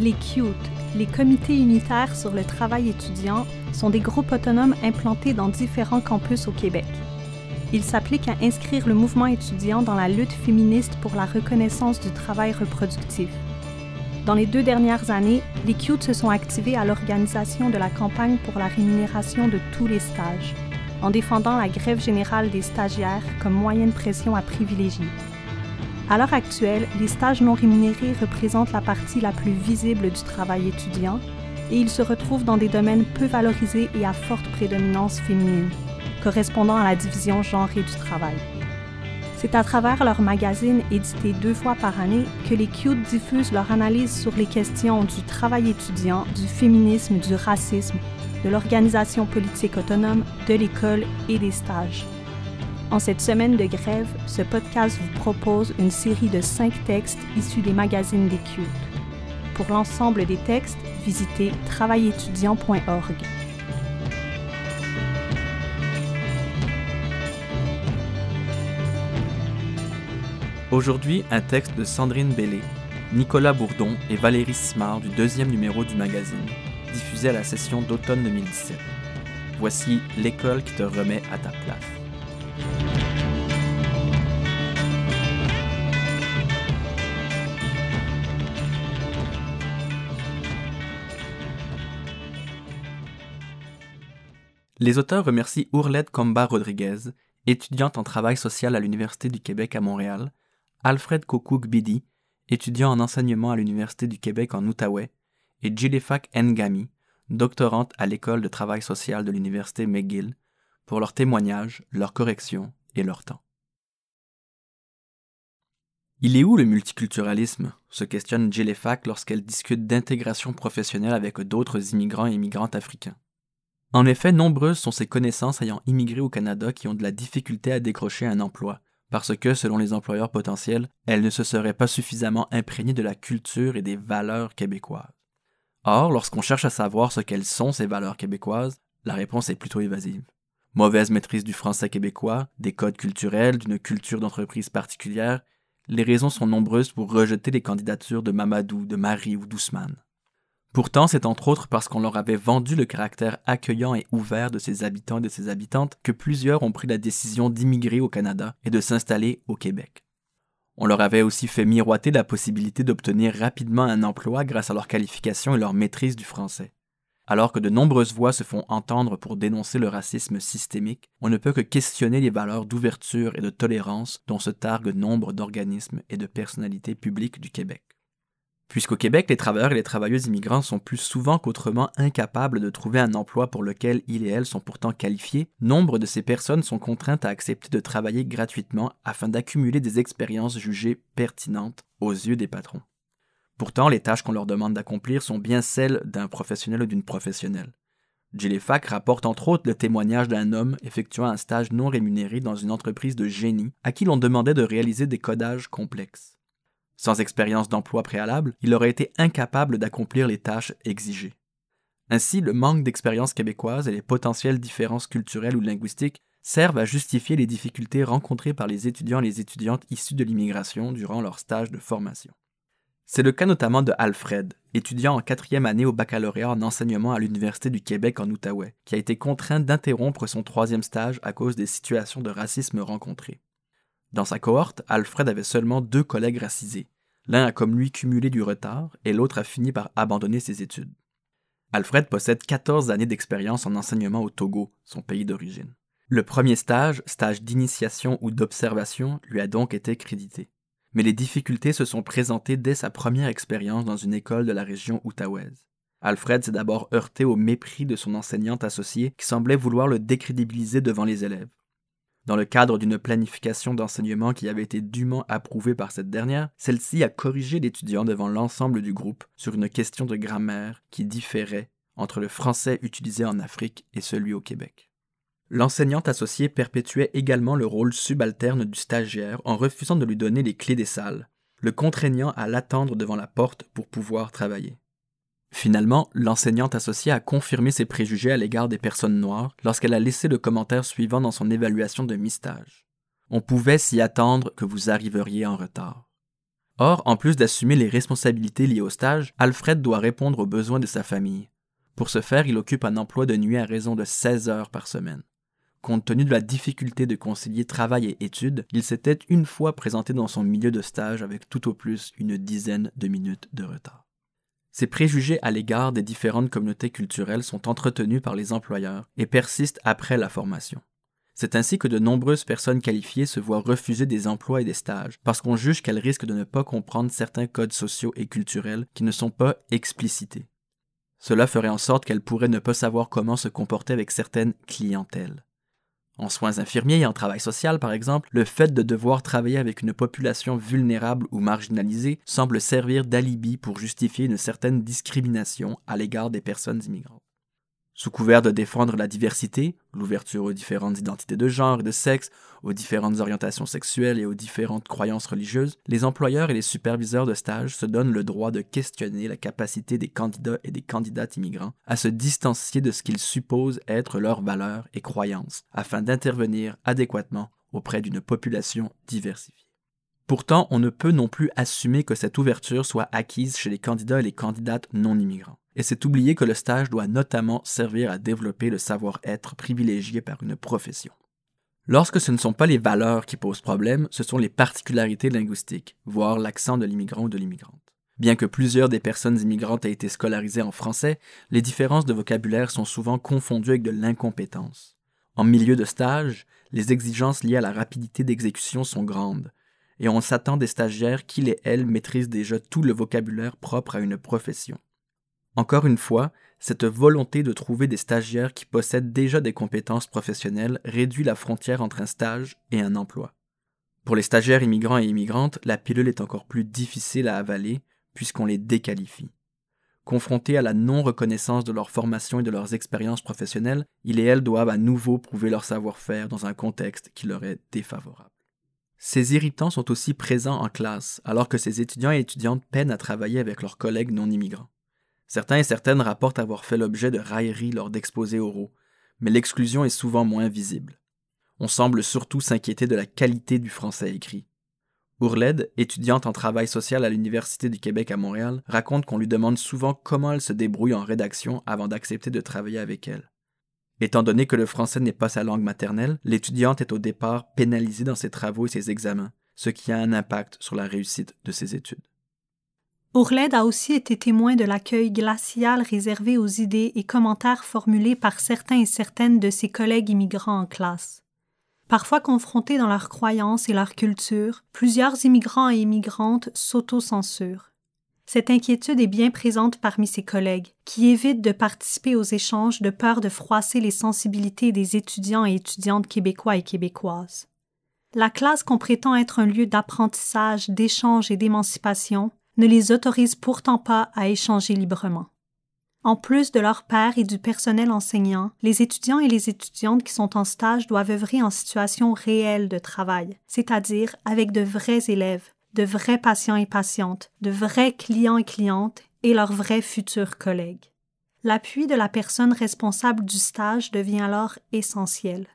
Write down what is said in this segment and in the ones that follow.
Les CUTE, les comités unitaires sur le travail étudiant, sont des groupes autonomes implantés dans différents campus au Québec. Ils s'appliquent à inscrire le mouvement étudiant dans la lutte féministe pour la reconnaissance du travail reproductif. Dans les deux dernières années, les CUTE se sont activés à l'organisation de la campagne pour la rémunération de tous les stages, en défendant la grève générale des stagiaires comme moyen de pression à privilégier. À l'heure actuelle, les stages non rémunérés représentent la partie la plus visible du travail étudiant et ils se retrouvent dans des domaines peu valorisés et à forte prédominance féminine, correspondant à la division genrée du travail. C'est à travers leur magazine édité deux fois par année que les CUTE diffusent leur analyse sur les questions du travail étudiant, du féminisme, du racisme, de l'organisation politique autonome, de l'école et des stages. En cette semaine de grève, ce podcast vous propose une série de cinq textes issus des magazines des. Pour l'ensemble des textes, visitez travailétudiant.org. Aujourd'hui, un texte de Sandrine Bellé, Nicolas Bourdon et Valérie Simard du deuxième numéro du magazine, diffusé à la session d'automne 2017. Voici L'école qui te remet à ta place. Les auteurs remercient Ourlette Comba Rodriguez, étudiante en travail social à l'Université du Québec à Montréal, Alfred Kokouk Bidi, étudiant en enseignement à l'Université du Québec en Outaouais, et Jilefak Ngami, doctorante à l'École de travail social de l'Université McGill, pour leurs témoignages, leurs corrections et leur temps. Il est où le multiculturalisme? se questionne Jilefak lorsqu'elle discute d'intégration professionnelle avec d'autres immigrants et immigrantes africains. En effet, nombreuses sont ces connaissances ayant immigré au Canada qui ont de la difficulté à décrocher un emploi, parce que, selon les employeurs potentiels, elles ne se seraient pas suffisamment imprégnées de la culture et des valeurs québécoises. Or, lorsqu'on cherche à savoir ce qu'elles sont ces valeurs québécoises, la réponse est plutôt évasive. Mauvaise maîtrise du français québécois, des codes culturels, d'une culture d'entreprise particulière, les raisons sont nombreuses pour rejeter les candidatures de Mamadou, de Marie ou d'Ousmane. Pourtant, c'est entre autres parce qu'on leur avait vendu le caractère accueillant et ouvert de ses habitants et de ses habitantes que plusieurs ont pris la décision d'immigrer au Canada et de s'installer au Québec. On leur avait aussi fait miroiter la possibilité d'obtenir rapidement un emploi grâce à leur qualification et leur maîtrise du français. Alors que de nombreuses voix se font entendre pour dénoncer le racisme systémique, on ne peut que questionner les valeurs d'ouverture et de tolérance dont se targuent nombre d'organismes et de personnalités publiques du Québec. Puisqu'au Québec, les travailleurs et les travailleuses immigrants sont plus souvent qu'autrement incapables de trouver un emploi pour lequel ils et elles sont pourtant qualifiés, nombre de ces personnes sont contraintes à accepter de travailler gratuitement afin d'accumuler des expériences jugées pertinentes aux yeux des patrons. Pourtant, les tâches qu'on leur demande d'accomplir sont bien celles d'un professionnel ou d'une professionnelle. Fack rapporte entre autres le témoignage d'un homme effectuant un stage non rémunéré dans une entreprise de génie à qui l'on demandait de réaliser des codages complexes. Sans expérience d'emploi préalable, il aurait été incapable d'accomplir les tâches exigées. Ainsi, le manque d'expérience québécoise et les potentielles différences culturelles ou linguistiques servent à justifier les difficultés rencontrées par les étudiants et les étudiantes issus de l'immigration durant leur stage de formation. C'est le cas notamment de Alfred, étudiant en quatrième année au baccalauréat en enseignement à l'Université du Québec en Outaouais, qui a été contraint d'interrompre son troisième stage à cause des situations de racisme rencontrées. Dans sa cohorte, Alfred avait seulement deux collègues racisés. L'un a comme lui cumulé du retard et l'autre a fini par abandonner ses études. Alfred possède 14 années d'expérience en enseignement au Togo, son pays d'origine. Le premier stage, stage d'initiation ou d'observation, lui a donc été crédité. Mais les difficultés se sont présentées dès sa première expérience dans une école de la région outaouaise. Alfred s'est d'abord heurté au mépris de son enseignante associée qui semblait vouloir le décrédibiliser devant les élèves. Dans le cadre d'une planification d'enseignement qui avait été dûment approuvée par cette dernière, celle-ci a corrigé l'étudiant devant l'ensemble du groupe sur une question de grammaire qui différait entre le français utilisé en Afrique et celui au Québec. L'enseignante associée perpétuait également le rôle subalterne du stagiaire en refusant de lui donner les clés des salles, le contraignant à l'attendre devant la porte pour pouvoir travailler. Finalement, l'enseignante associée a confirmé ses préjugés à l'égard des personnes noires lorsqu'elle a laissé le commentaire suivant dans son évaluation de mi-stage. On pouvait s'y attendre que vous arriveriez en retard. Or, en plus d'assumer les responsabilités liées au stage, Alfred doit répondre aux besoins de sa famille. Pour ce faire, il occupe un emploi de nuit à raison de 16 heures par semaine. Compte tenu de la difficulté de concilier travail et études, il s'était une fois présenté dans son milieu de stage avec tout au plus une dizaine de minutes de retard. Ces préjugés à l'égard des différentes communautés culturelles sont entretenus par les employeurs et persistent après la formation. C'est ainsi que de nombreuses personnes qualifiées se voient refuser des emplois et des stages parce qu'on juge qu'elles risquent de ne pas comprendre certains codes sociaux et culturels qui ne sont pas explicités. Cela ferait en sorte qu'elles pourraient ne pas savoir comment se comporter avec certaines clientèles. En soins infirmiers et en travail social, par exemple, le fait de devoir travailler avec une population vulnérable ou marginalisée semble servir d'alibi pour justifier une certaine discrimination à l'égard des personnes immigrantes. Sous couvert de défendre la diversité, l'ouverture aux différentes identités de genre et de sexe, aux différentes orientations sexuelles et aux différentes croyances religieuses, les employeurs et les superviseurs de stage se donnent le droit de questionner la capacité des candidats et des candidates immigrants à se distancier de ce qu'ils supposent être leurs valeurs et croyances, afin d'intervenir adéquatement auprès d'une population diversifiée. Pourtant, on ne peut non plus assumer que cette ouverture soit acquise chez les candidats et les candidates non immigrants et c'est oublier que le stage doit notamment servir à développer le savoir-être privilégié par une profession. Lorsque ce ne sont pas les valeurs qui posent problème, ce sont les particularités linguistiques, voire l'accent de l'immigrant ou de l'immigrante. Bien que plusieurs des personnes immigrantes aient été scolarisées en français, les différences de vocabulaire sont souvent confondues avec de l'incompétence. En milieu de stage, les exigences liées à la rapidité d'exécution sont grandes, et on s'attend des stagiaires qu'ils et elles maîtrisent déjà tout le vocabulaire propre à une profession. Encore une fois, cette volonté de trouver des stagiaires qui possèdent déjà des compétences professionnelles réduit la frontière entre un stage et un emploi. Pour les stagiaires immigrants et immigrantes, la pilule est encore plus difficile à avaler puisqu'on les déqualifie. Confrontés à la non-reconnaissance de leur formation et de leurs expériences professionnelles, ils et elles doivent à nouveau prouver leur savoir-faire dans un contexte qui leur est défavorable. Ces irritants sont aussi présents en classe, alors que ces étudiants et étudiantes peinent à travailler avec leurs collègues non immigrants. Certains et certaines rapportent avoir fait l'objet de railleries lors d'exposés oraux, mais l'exclusion est souvent moins visible. On semble surtout s'inquiéter de la qualité du français écrit. Ourled, étudiante en travail social à l'Université du Québec à Montréal, raconte qu'on lui demande souvent comment elle se débrouille en rédaction avant d'accepter de travailler avec elle. Étant donné que le français n'est pas sa langue maternelle, l'étudiante est au départ pénalisée dans ses travaux et ses examens, ce qui a un impact sur la réussite de ses études. Ourled a aussi été témoin de l'accueil glacial réservé aux idées et commentaires formulés par certains et certaines de ses collègues immigrants en classe. Parfois confrontés dans leurs croyances et leur culture, plusieurs immigrants et immigrantes s'auto-censurent. Cette inquiétude est bien présente parmi ses collègues, qui évitent de participer aux échanges de peur de froisser les sensibilités des étudiants et étudiantes québécois et québécoises. La classe qu'on prétend être un lieu d'apprentissage, d'échange et d'émancipation ne les autorise pourtant pas à échanger librement. En plus de leurs pairs et du personnel enseignant, les étudiants et les étudiantes qui sont en stage doivent œuvrer en situation réelle de travail, c'est-à-dire avec de vrais élèves, de vrais patients et patientes, de vrais clients et clientes et leurs vrais futurs collègues. L'appui de la personne responsable du stage devient alors essentiel.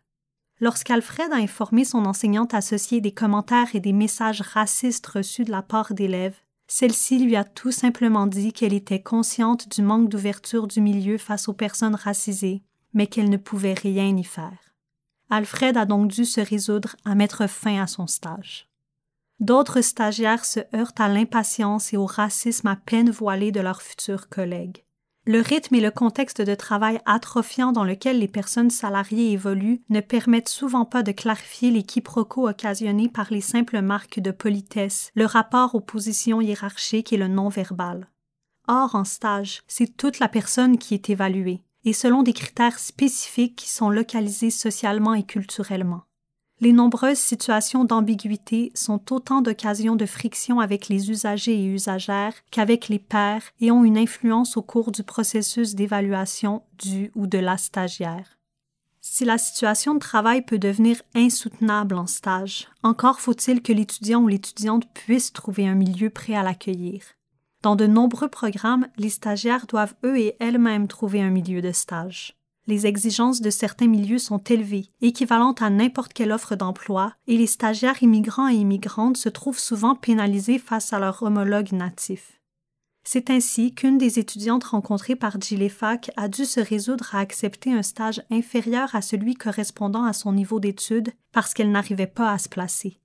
Lorsqu'Alfred a informé son enseignante associée des commentaires et des messages racistes reçus de la part d'élèves, celle-ci lui a tout simplement dit qu'elle était consciente du manque d'ouverture du milieu face aux personnes racisées, mais qu'elle ne pouvait rien y faire. Alfred a donc dû se résoudre à mettre fin à son stage. D'autres stagiaires se heurtent à l'impatience et au racisme à peine voilé de leurs futurs collègues. Le rythme et le contexte de travail atrophiant dans lequel les personnes salariées évoluent ne permettent souvent pas de clarifier les quiproquos occasionnés par les simples marques de politesse, le rapport aux positions hiérarchiques et le non-verbal. Or, en stage, c'est toute la personne qui est évaluée, et selon des critères spécifiques qui sont localisés socialement et culturellement. Les nombreuses situations d'ambiguïté sont autant d'occasions de friction avec les usagers et usagères qu'avec les pairs et ont une influence au cours du processus d'évaluation du ou de la stagiaire. Si la situation de travail peut devenir insoutenable en stage, encore faut-il que l'étudiant ou l'étudiante puisse trouver un milieu prêt à l'accueillir. Dans de nombreux programmes, les stagiaires doivent eux et elles-mêmes trouver un milieu de stage. Les exigences de certains milieux sont élevées, équivalentes à n'importe quelle offre d'emploi, et les stagiaires immigrants et immigrantes se trouvent souvent pénalisés face à leurs homologues natifs. C'est ainsi qu'une des étudiantes rencontrées par Gilefac a dû se résoudre à accepter un stage inférieur à celui correspondant à son niveau d'études parce qu'elle n'arrivait pas à se placer.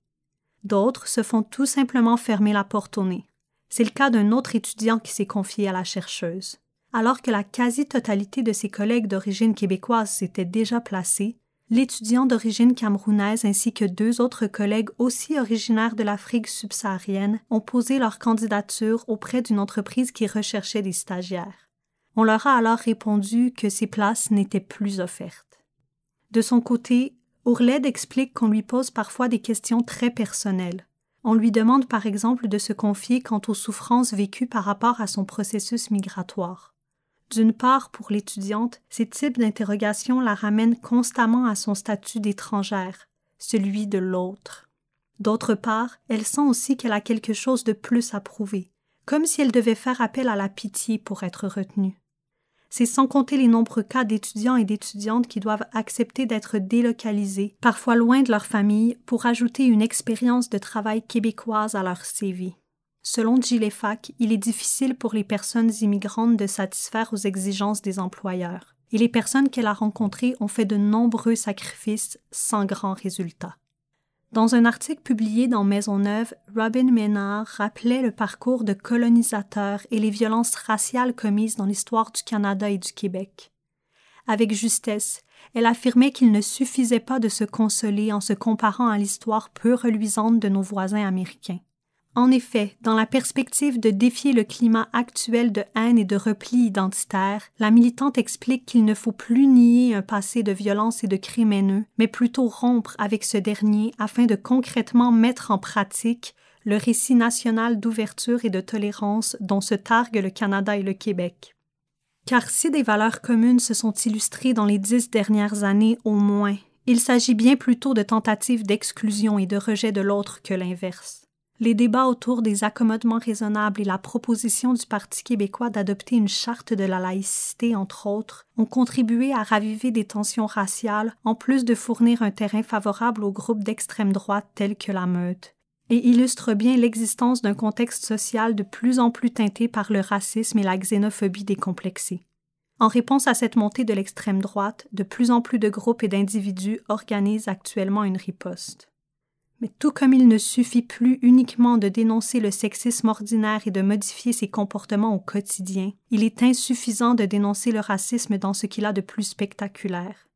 D'autres se font tout simplement fermer la porte au nez. C'est le cas d'un autre étudiant qui s'est confié à la chercheuse. Alors que la quasi-totalité de ses collègues d'origine québécoise s'étaient déjà placés, l'étudiant d'origine camerounaise ainsi que deux autres collègues aussi originaires de l'Afrique subsaharienne ont posé leur candidature auprès d'une entreprise qui recherchait des stagiaires. On leur a alors répondu que ces places n'étaient plus offertes. De son côté, Ourled explique qu'on lui pose parfois des questions très personnelles. On lui demande par exemple de se confier quant aux souffrances vécues par rapport à son processus migratoire. D'une part, pour l'étudiante, ces types d'interrogations la ramènent constamment à son statut d'étrangère, celui de l'autre. D'autre part, elle sent aussi qu'elle a quelque chose de plus à prouver, comme si elle devait faire appel à la pitié pour être retenue. C'est sans compter les nombreux cas d'étudiants et d'étudiantes qui doivent accepter d'être délocalisés, parfois loin de leur famille, pour ajouter une expérience de travail québécoise à leur CV. Selon Gilefac, il est difficile pour les personnes immigrantes de satisfaire aux exigences des employeurs, et les personnes qu'elle a rencontrées ont fait de nombreux sacrifices sans grand résultat. Dans un article publié dans Maisonneuve, Robin Ménard rappelait le parcours de colonisateurs et les violences raciales commises dans l'histoire du Canada et du Québec. Avec justesse, elle affirmait qu'il ne suffisait pas de se consoler en se comparant à l'histoire peu reluisante de nos voisins américains. En effet, dans la perspective de défier le climat actuel de haine et de repli identitaire, la militante explique qu'il ne faut plus nier un passé de violence et de crimes haineux, mais plutôt rompre avec ce dernier afin de concrètement mettre en pratique le récit national d'ouverture et de tolérance dont se targuent le Canada et le Québec. Car si des valeurs communes se sont illustrées dans les dix dernières années au moins, il s'agit bien plutôt de tentatives d'exclusion et de rejet de l'autre que l'inverse les débats autour des accommodements raisonnables et la proposition du Parti québécois d'adopter une charte de la laïcité, entre autres, ont contribué à raviver des tensions raciales, en plus de fournir un terrain favorable aux groupes d'extrême droite tels que la meute, et illustrent bien l'existence d'un contexte social de plus en plus teinté par le racisme et la xénophobie décomplexée. En réponse à cette montée de l'extrême droite, de plus en plus de groupes et d'individus organisent actuellement une riposte. Mais tout comme il ne suffit plus uniquement de dénoncer le sexisme ordinaire et de modifier ses comportements au quotidien, il est insuffisant de dénoncer le racisme dans ce qu'il a de plus spectaculaire.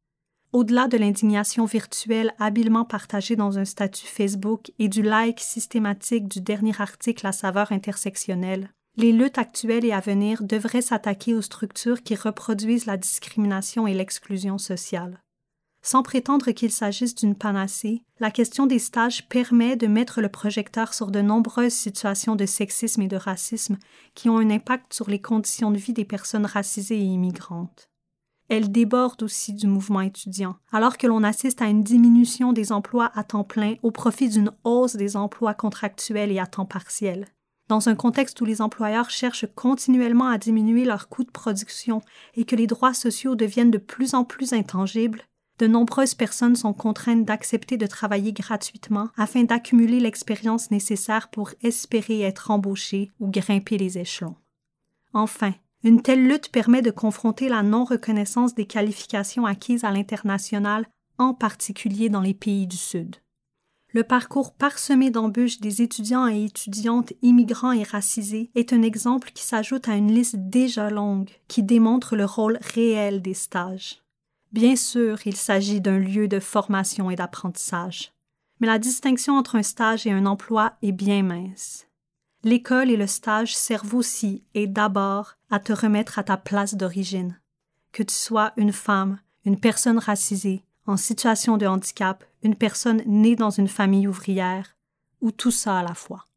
Au-delà de l'indignation virtuelle habilement partagée dans un statut Facebook et du like systématique du dernier article à saveur intersectionnelle, les luttes actuelles et à venir devraient s'attaquer aux structures qui reproduisent la discrimination et l'exclusion sociale. Sans prétendre qu'il s'agisse d'une panacée, la question des stages permet de mettre le projecteur sur de nombreuses situations de sexisme et de racisme qui ont un impact sur les conditions de vie des personnes racisées et immigrantes. Elle déborde aussi du mouvement étudiant, alors que l'on assiste à une diminution des emplois à temps plein au profit d'une hausse des emplois contractuels et à temps partiel. Dans un contexte où les employeurs cherchent continuellement à diminuer leurs coûts de production et que les droits sociaux deviennent de plus en plus intangibles, de nombreuses personnes sont contraintes d'accepter de travailler gratuitement afin d'accumuler l'expérience nécessaire pour espérer être embauchées ou grimper les échelons. Enfin, une telle lutte permet de confronter la non-reconnaissance des qualifications acquises à l'international, en particulier dans les pays du Sud. Le parcours parsemé d'embûches des étudiants et étudiantes immigrants et racisés est un exemple qui s'ajoute à une liste déjà longue qui démontre le rôle réel des stages. Bien sûr, il s'agit d'un lieu de formation et d'apprentissage, mais la distinction entre un stage et un emploi est bien mince. L'école et le stage servent aussi et d'abord à te remettre à ta place d'origine. Que tu sois une femme, une personne racisée, en situation de handicap, une personne née dans une famille ouvrière, ou tout ça à la fois.